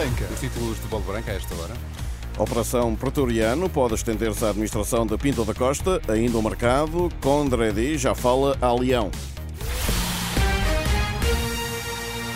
Branca. Os títulos de Bola Branca a esta hora. Operação Pretoriano pode estender-se à administração de Pinto da Costa, ainda o mercado. Condredi já fala a Leão.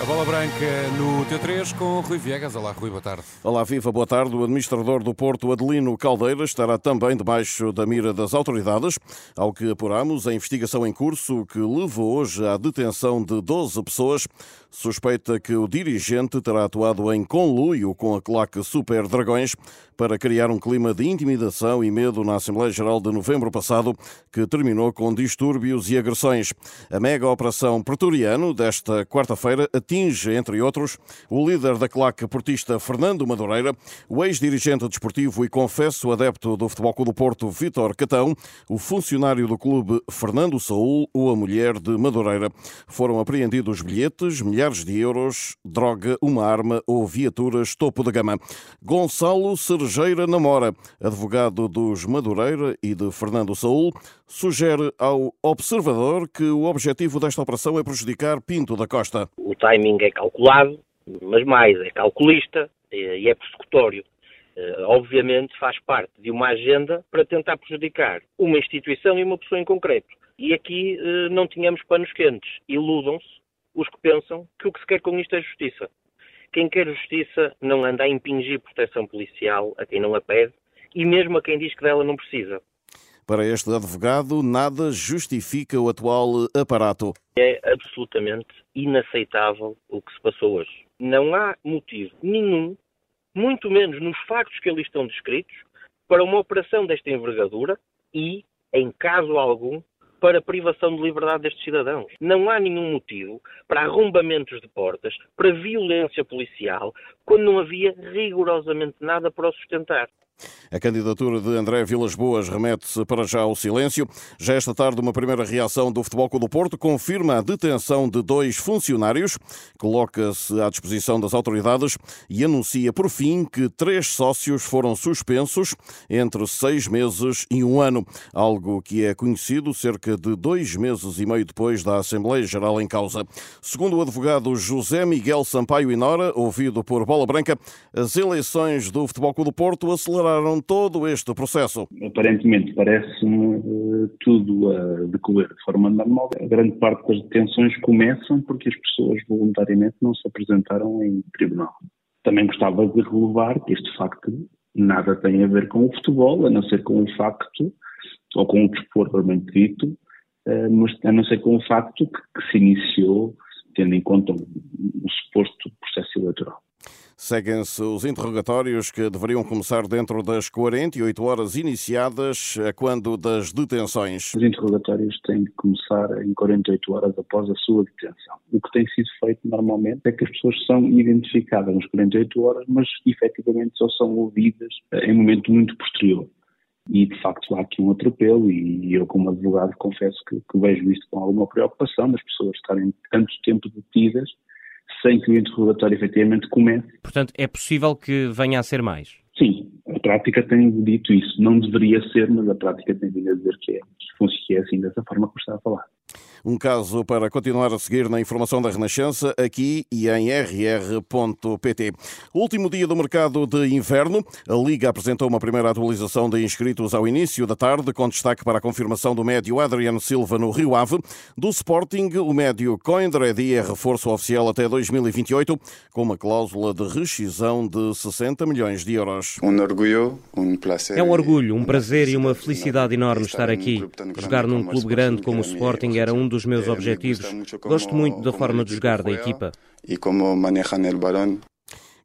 A bola branca no T3 com Rui Viegas. Olá, Rui, boa tarde. Olá, Viva, boa tarde. O administrador do Porto, Adelino Caldeira, estará também debaixo da mira das autoridades. Ao que apuramos, a investigação em curso que levou hoje à detenção de 12 pessoas suspeita que o dirigente terá atuado em conluio com a claque Super Dragões para criar um clima de intimidação e medo na Assembleia Geral de novembro passado, que terminou com distúrbios e agressões. A mega operação Pretoriano desta quarta-feira atinge, entre outros, o líder da claque portista Fernando Madureira, o ex-dirigente desportivo e confesso adepto do Futebol Clube do Porto Vítor Catão, o funcionário do clube Fernando Saúl ou a mulher de Madureira. Foram apreendidos bilhetes, milhares de euros, droga, uma arma ou viaturas topo de gama. Gonçalo Cerejeira Namora, advogado dos Madureira e de Fernando Saúl, sugere ao observador que o objetivo desta operação é prejudicar Pinto da Costa. O timing é calculado, mas mais, é calculista e é persecutório. Obviamente faz parte de uma agenda para tentar prejudicar uma instituição e uma pessoa em concreto. E aqui não tínhamos panos quentes. Iludam-se os que pensam que o que se quer com isto é justiça. Quem quer justiça não anda a impingir proteção policial a quem não a pede e mesmo a quem diz que dela não precisa. Para este advogado, nada justifica o atual aparato. É absolutamente inaceitável o que se passou hoje. Não há motivo nenhum, muito menos nos factos que ali estão descritos, para uma operação desta envergadura e, em caso algum, para privação de liberdade destes cidadãos. Não há nenhum motivo para arrombamentos de portas, para violência policial, quando não havia rigorosamente nada para o sustentar. A candidatura de André Vilas Boas remete-se para já ao silêncio. Já esta tarde, uma primeira reação do Futebol Clube do Porto confirma a detenção de dois funcionários, coloca-se à disposição das autoridades e anuncia, por fim, que três sócios foram suspensos entre seis meses e um ano, algo que é conhecido cerca de dois meses e meio depois da Assembleia Geral em causa. Segundo o advogado José Miguel Sampaio Inora, ouvido por Bola Branca, as eleições do Futebol Clube do Porto aceleraram todo este processo? Aparentemente parece-me uh, tudo a decorrer de forma normal. A grande parte das detenções começam porque as pessoas voluntariamente não se apresentaram em tribunal. Também gostava de relevar que este facto nada tem a ver com o futebol, a não ser com o facto, ou com o desporto propriamente dito, a não ser com o facto que, se iniciou tendo em conta o, o suposto processo eleitoral. Seguem-se os interrogatórios que deveriam começar dentro das 48 horas iniciadas a quando das detenções. Os interrogatórios têm de começar em 48 horas após a sua detenção. O que tem sido feito normalmente é que as pessoas são identificadas nas 48 horas, mas efetivamente só são ouvidas em momento muito posterior. E de facto há aqui um atropelo, e eu, como advogado, confesso que, que vejo isto com alguma preocupação das pessoas estarem tanto tempo detidas sem que o interrogatório efetivamente comece. Portanto, é possível que venha a ser mais? Sim, a prática tem dito isso. Não deveria ser, mas a prática tem vindo a dizer que é, que é assim, dessa forma que eu estava a falar. Um caso para continuar a seguir na informação da Renascença, aqui e em rr.pt. Último dia do mercado de inverno, a Liga apresentou uma primeira atualização de inscritos ao início da tarde, com destaque para a confirmação do médio Adriano Silva no Rio Ave. Do Sporting, o médio Coindredi é reforço oficial até 2028, com uma cláusula de rescisão de 60 milhões de euros. Um orgulho, um prazer. É um orgulho, um prazer e uma felicidade enorme estar aqui. Jogar num clube grande como o Sporting era um dos meus objetivos. Gosto muito da forma de jogar da equipa. E como manejam o balão.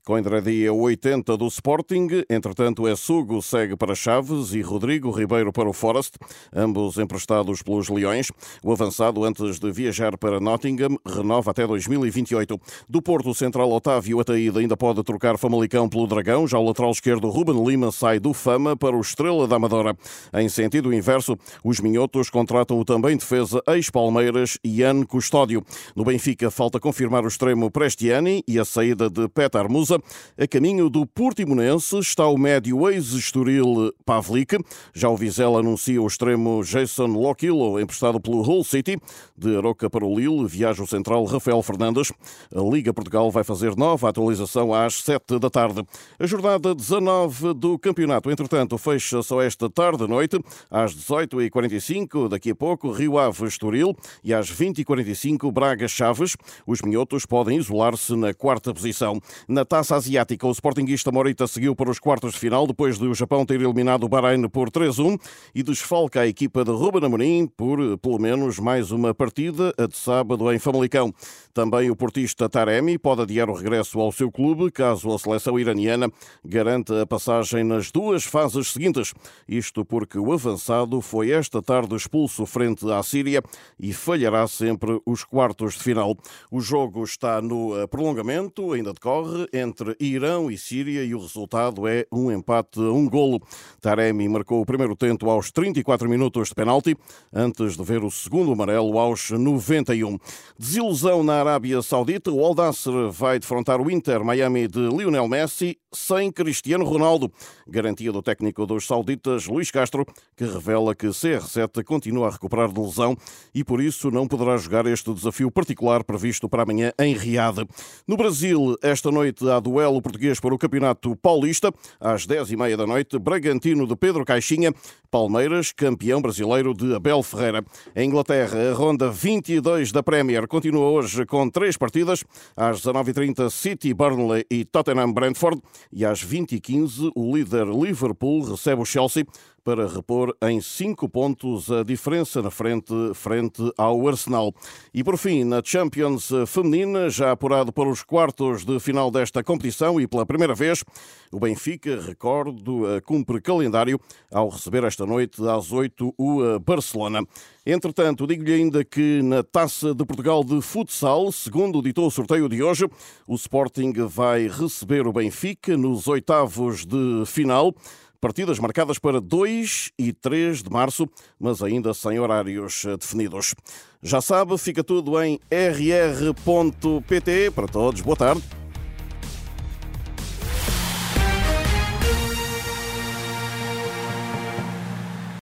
Coimbra dia 80 do Sporting, entretanto é Sugo segue para Chaves e Rodrigo Ribeiro para o Forest, ambos emprestados pelos Leões. O avançado, antes de viajar para Nottingham, renova até 2028. Do Porto Central Otávio Ataída ainda pode trocar Famalicão pelo Dragão, já o lateral esquerdo Ruben Lima sai do Fama para o Estrela da Amadora. Em sentido inverso, os minhotos contratam o também defesa ex-Palmeiras Ian Custódio. No Benfica falta confirmar o extremo Prestiani e a saída de Petar Musa. A caminho do Portimonense está o médio ex-estoril Pavlik. Já o Vizela anuncia o extremo Jason Lockillo, emprestado pelo Hull City. De Aroca para o Lille, viaja o central Rafael Fernandes. A Liga Portugal vai fazer nova atualização às 7 da tarde. A jornada 19 do campeonato, entretanto, fecha só esta tarde-noite, às 18h45, daqui a pouco, Rio Ave Estoril e às 20h45, Braga Chaves. Os minhotos podem isolar-se na quarta posição. Na taça asiática, o sportinguista Morita seguiu para os quartos de final, depois de o Japão ter eliminado o Bahrein por 3-1 e desfalca a equipa de Ruben Amorim por, pelo menos, mais uma partida, a de sábado em Famalicão. Também o portista Taremi pode adiar o regresso ao seu clube, caso a seleção iraniana garanta a passagem nas duas fases seguintes. Isto porque o avançado foi esta tarde expulso frente à Síria e falhará sempre os quartos de final. O jogo está no eh, prolongamento, ainda decorre, entre Irão e Síria e o resultado é um empate a um golo. Taremi marcou o primeiro tento aos 34 minutos de penalti, antes de ver o segundo amarelo aos 91. Desilusão na Arábia Saudita, o Al vai defrontar o Inter Miami de Lionel Messi sem Cristiano Ronaldo. Garantia do técnico dos sauditas, Luís Castro, que revela que CR7 continua a recuperar de lesão e por isso não poderá jogar este desafio particular previsto para amanhã em Riad. No Brasil, esta noite há duelo português para o Campeonato Paulista. Às 10h30 da noite, Bragantino de Pedro Caixinha, Palmeiras, campeão brasileiro de Abel Ferreira. Em Inglaterra, a ronda 22 da Premier continua hoje com três partidas. Às 19h30, City, Burnley e Tottenham Brentford. E às 20h15, o líder Liverpool recebe o Chelsea para repor em 5 pontos a diferença na frente, frente ao Arsenal. E por fim, na Champions Feminina, já apurado para os quartos de final desta competição e pela primeira vez, o Benfica, recordo, cumpre calendário ao receber esta noite às 8 o Barcelona. Entretanto, digo-lhe ainda que na Taça de Portugal de Futsal, segundo ditou o sorteio de hoje, o Sporting vai receber o Benfica nos oitavos de final. Partidas marcadas para 2 e 3 de março, mas ainda sem horários definidos. Já sabe, fica tudo em rr.pt. Para todos, boa tarde.